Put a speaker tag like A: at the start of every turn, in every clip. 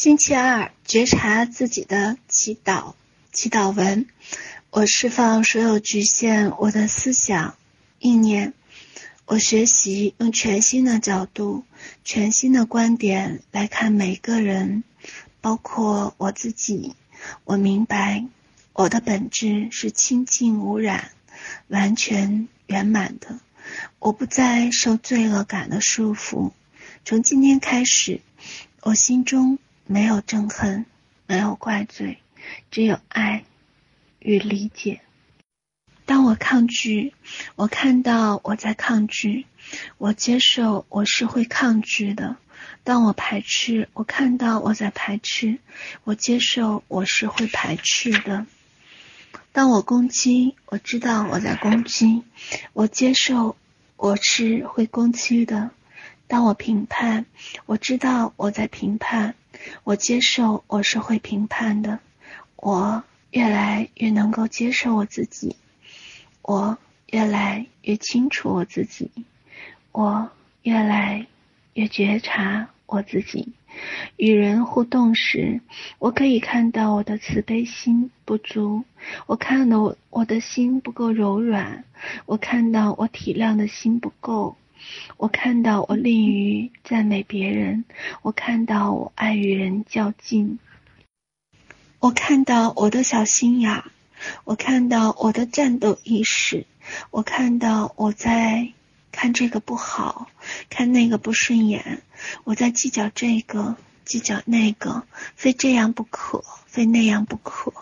A: 星期二，觉察自己的祈祷，祈祷文：我释放所有局限我的思想、意念。我学习用全新的角度、全新的观点来看每个人，包括我自己。我明白，我的本质是清净无染、完全圆满的。我不再受罪恶感的束缚。从今天开始，我心中。没有憎恨，没有怪罪，只有爱与理解。当我抗拒，我看到我在抗拒；我接受，我是会抗拒的。当我排斥，我看到我在排斥；我接受，我是会排斥的。当我攻击，我知道我在攻击；我接受，我是会攻击的。当我评判，我知道我在评判。我接受，我是会评判的。我越来越能够接受我自己，我越来越清楚我自己，我越来越觉察我自己。与人互动时，我可以看到我的慈悲心不足，我看到我我的心不够柔软，我看到我体谅的心不够。我看到我吝于赞美别人，我看到我爱与人较劲，我看到我的小心眼，我看到我的战斗意识，我看到我在看这个不好，看那个不顺眼，我在计较这个，计较那个，非这样不可，非那样不可。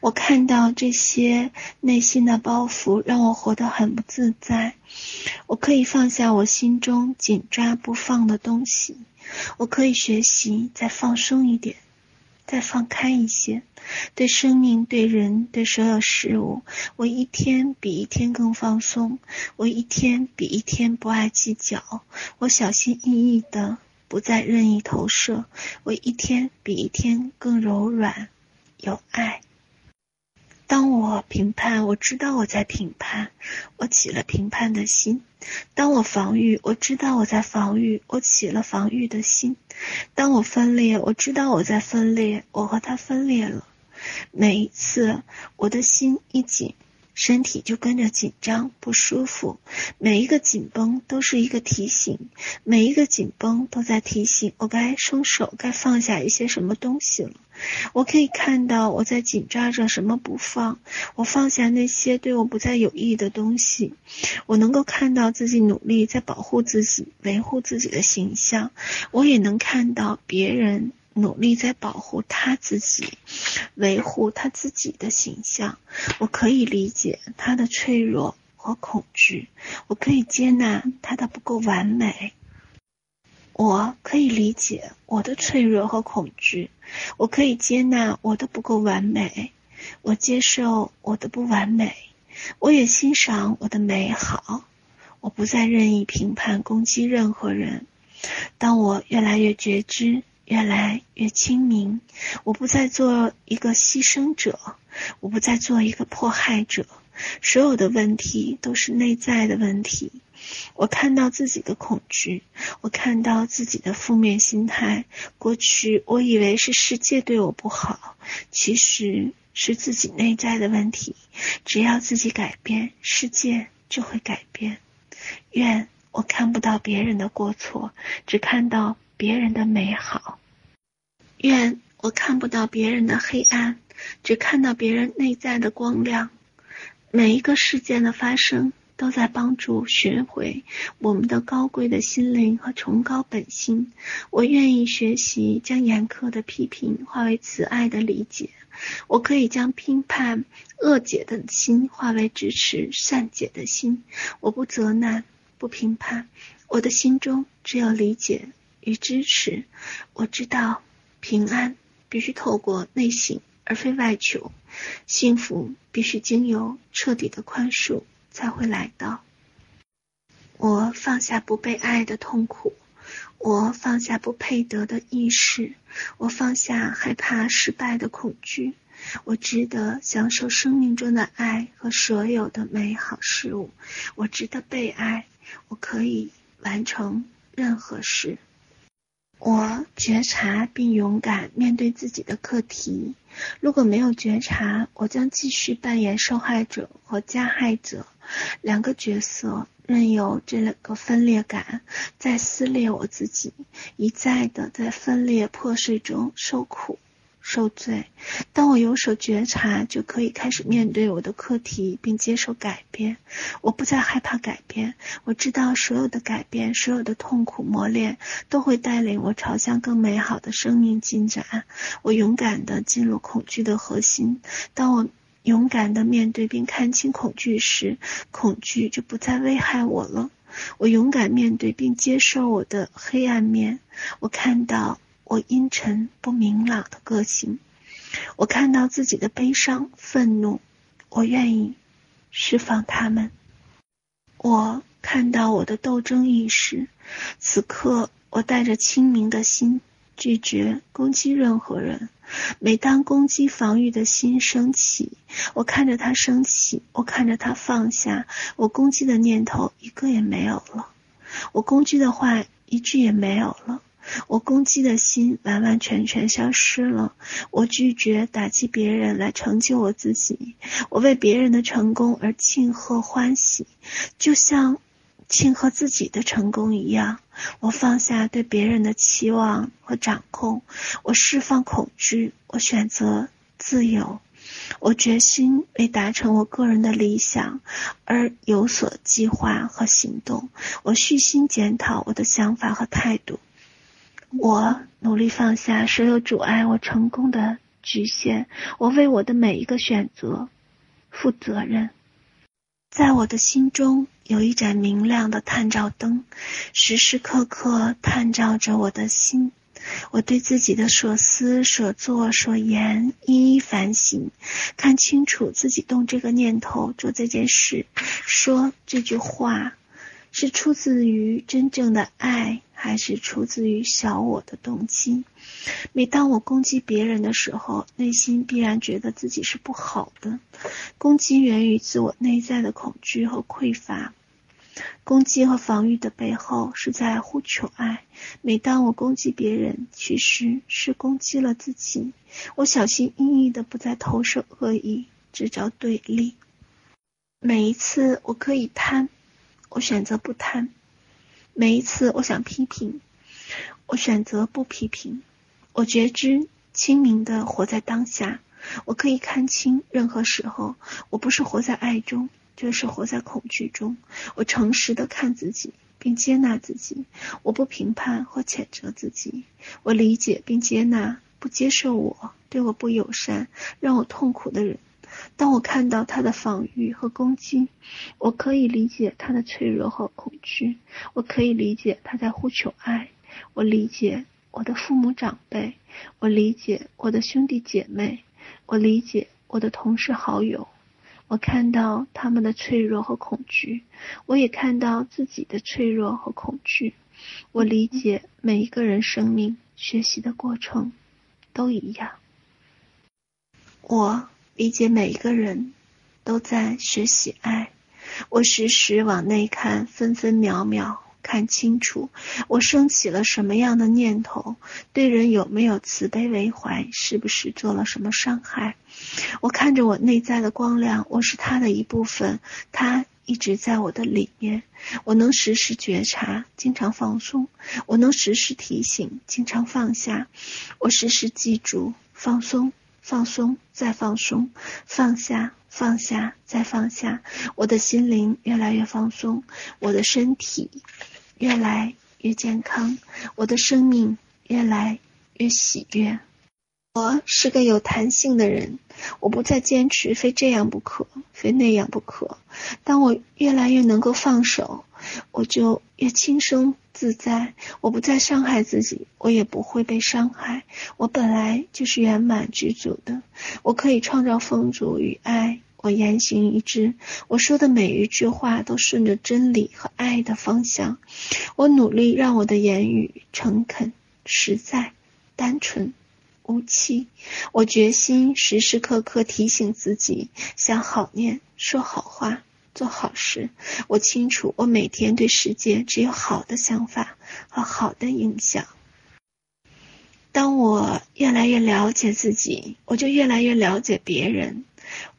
A: 我看到这些内心的包袱，让我活得很不自在。我可以放下我心中紧抓不放的东西，我可以学习再放松一点，再放开一些。对生命、对人、对所有事物，我一天比一天更放松，我一天比一天不爱计较，我小心翼翼的不再任意投射，我一天比一天更柔软，有爱。当我评判，我知道我在评判，我起了评判的心；当我防御，我知道我在防御，我起了防御的心；当我分裂，我知道我在分裂，我和他分裂了。每一次我的心一紧，身体就跟着紧张不舒服。每一个紧绷都是一个提醒，每一个紧绷都在提醒我该松手，该放下一些什么东西了。我可以看到我在紧抓着什么不放，我放下那些对我不再有益的东西。我能够看到自己努力在保护自己，维护自己的形象。我也能看到别人努力在保护他自己，维护他自己的形象。我可以理解他的脆弱和恐惧，我可以接纳他的不够完美。我可以理解我的脆弱和恐惧，我可以接纳我的不够完美，我接受我的不完美，我也欣赏我的美好。我不再任意评判攻击任何人。当我越来越觉知，越来越清明，我不再做一个牺牲者，我不再做一个迫害者。所有的问题都是内在的问题。我看到自己的恐惧，我看到自己的负面心态。过去我以为是世界对我不好，其实是自己内在的问题。只要自己改变，世界就会改变。愿我看不到别人的过错，只看到别人的美好。愿我看不到别人的黑暗，只看到别人内在的光亮。每一个事件的发生，都在帮助寻回我们的高贵的心灵和崇高本心。我愿意学习将严苛的批评化为慈爱的理解。我可以将批判恶解的心化为支持善解的心。我不责难，不评判，我的心中只有理解与支持。我知道平安必须透过内省，而非外求；幸福必须经由彻底的宽恕。才会来到。我放下不被爱的痛苦，我放下不配得的意识，我放下害怕失败的恐惧。我值得享受生命中的爱和所有的美好事物。我值得被爱，我可以完成任何事。我觉察并勇敢面对自己的课题。如果没有觉察，我将继续扮演受害者和加害者两个角色，任由这两个分裂感在撕裂我自己，一再的在分裂破碎中受苦。受罪。当我有所觉察，就可以开始面对我的课题，并接受改变。我不再害怕改变。我知道所有的改变，所有的痛苦磨练，都会带领我朝向更美好的生命进展。我勇敢地进入恐惧的核心。当我勇敢地面对并看清恐惧时，恐惧就不再危害我了。我勇敢面对并接受我的黑暗面。我看到。我阴沉不明朗的个性，我看到自己的悲伤、愤怒，我愿意释放他们。我看到我的斗争意识，此刻我带着清明的心，拒绝攻击任何人。每当攻击防御的心升起，我看着它升起，我看着它放下，我攻击的念头一个也没有了，我攻击的话一句也没有了。我攻击的心完完全全消失了。我拒绝打击别人来成就我自己。我为别人的成功而庆贺欢喜，就像庆贺自己的成功一样。我放下对别人的期望和掌控。我释放恐惧。我选择自由。我决心为达成我个人的理想而有所计划和行动。我虚心检讨我的想法和态度。我努力放下所有阻碍我成功的局限，我为我的每一个选择负责任。在我的心中有一盏明亮的探照灯，时时刻刻探照着我的心。我对自己的所思所作所言一一反省，看清楚自己动这个念头、做这件事、说这句话，是出自于真正的爱。还是出自于小我的动机。每当我攻击别人的时候，内心必然觉得自己是不好的。攻击源于自我内在的恐惧和匮乏。攻击和防御的背后是在呼求爱。每当我攻击别人，其实是攻击了自己。我小心翼翼地不再投射恶意，制造对立。每一次我可以贪，我选择不贪。每一次我想批评，我选择不批评。我觉知清明的活在当下，我可以看清任何时候，我不是活在爱中，就是活在恐惧中。我诚实地看自己，并接纳自己。我不评判或谴责自己，我理解并接纳不接受我、对我不友善、让我痛苦的人。当我看到他的防御和攻击，我可以理解他的脆弱和恐惧。我可以理解他在呼求爱。我理解我的父母长辈，我理解我的兄弟姐妹，我理解我的同事好友。我看到他们的脆弱和恐惧，我也看到自己的脆弱和恐惧。我理解每一个人生命学习的过程都一样。我。理解每一个人都在学习爱，我时时往内看，分分秒秒看清楚，我升起了什么样的念头，对人有没有慈悲为怀，是不是做了什么伤害？我看着我内在的光亮，我是他的一部分，他一直在我的里面，我能时时觉察，经常放松，我能时时提醒，经常放下，我时时记住，放松。放松，再放松，放下，放下，再放下。我的心灵越来越放松，我的身体越来越健康，我的生命越来越喜悦。我是个有弹性的人，我不再坚持非这样不可，非那样不可。当我越来越能够放手，我就越轻松自在。我不再伤害自己，我也不会被伤害。我本来就是圆满具足的，我可以创造丰足与爱。我言行一致，我说的每一句话都顺着真理和爱的方向。我努力让我的言语诚恳、实在、单纯、无期。我决心时时刻刻提醒自己，想好念，说好话。做好事，我清楚，我每天对世界只有好的想法和好的影响。当我越来越了解自己，我就越来越了解别人。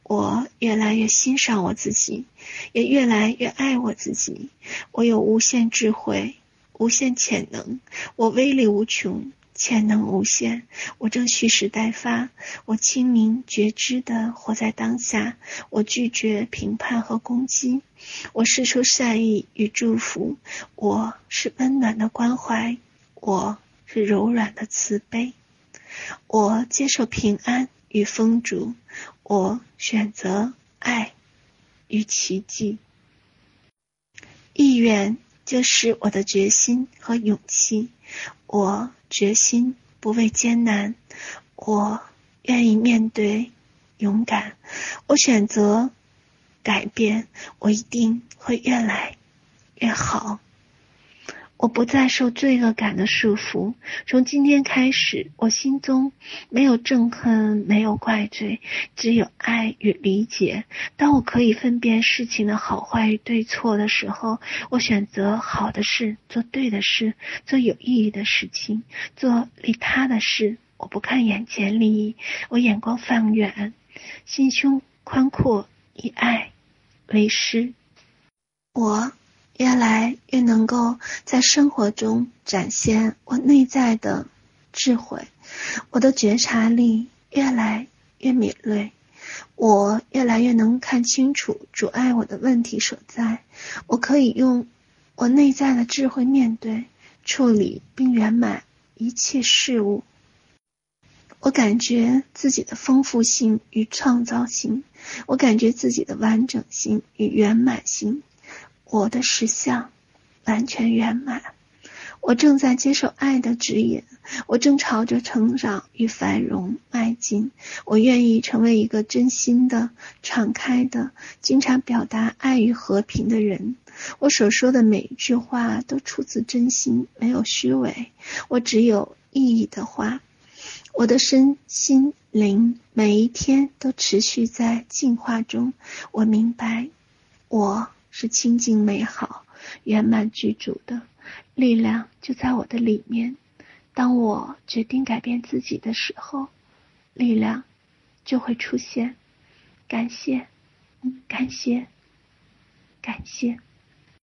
A: 我越来越欣赏我自己，也越来越爱我自己。我有无限智慧，无限潜能，我威力无穷，潜能无限。我正蓄势待发。我清明觉知的活在当下。我拒绝评判和攻击。我释出善意与祝福。我是温暖的关怀。我是柔软的慈悲。我接受平安与丰足。我选择爱与奇迹，意愿就是我的决心和勇气。我决心不畏艰难，我愿意面对，勇敢。我选择改变，我一定会越来越好。我不再受罪恶感的束缚。从今天开始，我心中没有憎恨，没有怪罪，只有爱与理解。当我可以分辨事情的好坏与对错的时候，我选择好的事，做对的事，做有意义的事情，做利他的事。我不看眼前利益，我眼光放远，心胸宽阔，以爱为师。我。越来越能够在生活中展现我内在的智慧，我的觉察力越来越敏锐，我越来越能看清楚阻碍我的问题所在，我可以用我内在的智慧面对、处理并圆满一切事物。我感觉自己的丰富性与创造性，我感觉自己的完整性与圆满性。我的实相完全圆满，我正在接受爱的指引，我正朝着成长与繁荣迈进。我愿意成为一个真心的、敞开的、经常表达爱与和平的人。我所说的每一句话都出自真心，没有虚伪。我只有意义的话。我的身心灵每一天都持续在进化中。我明白，我。是清净美好、圆满具足的力量，就在我的里面。当我决定改变自己的时候，力量就会出现。感谢，感谢，感谢。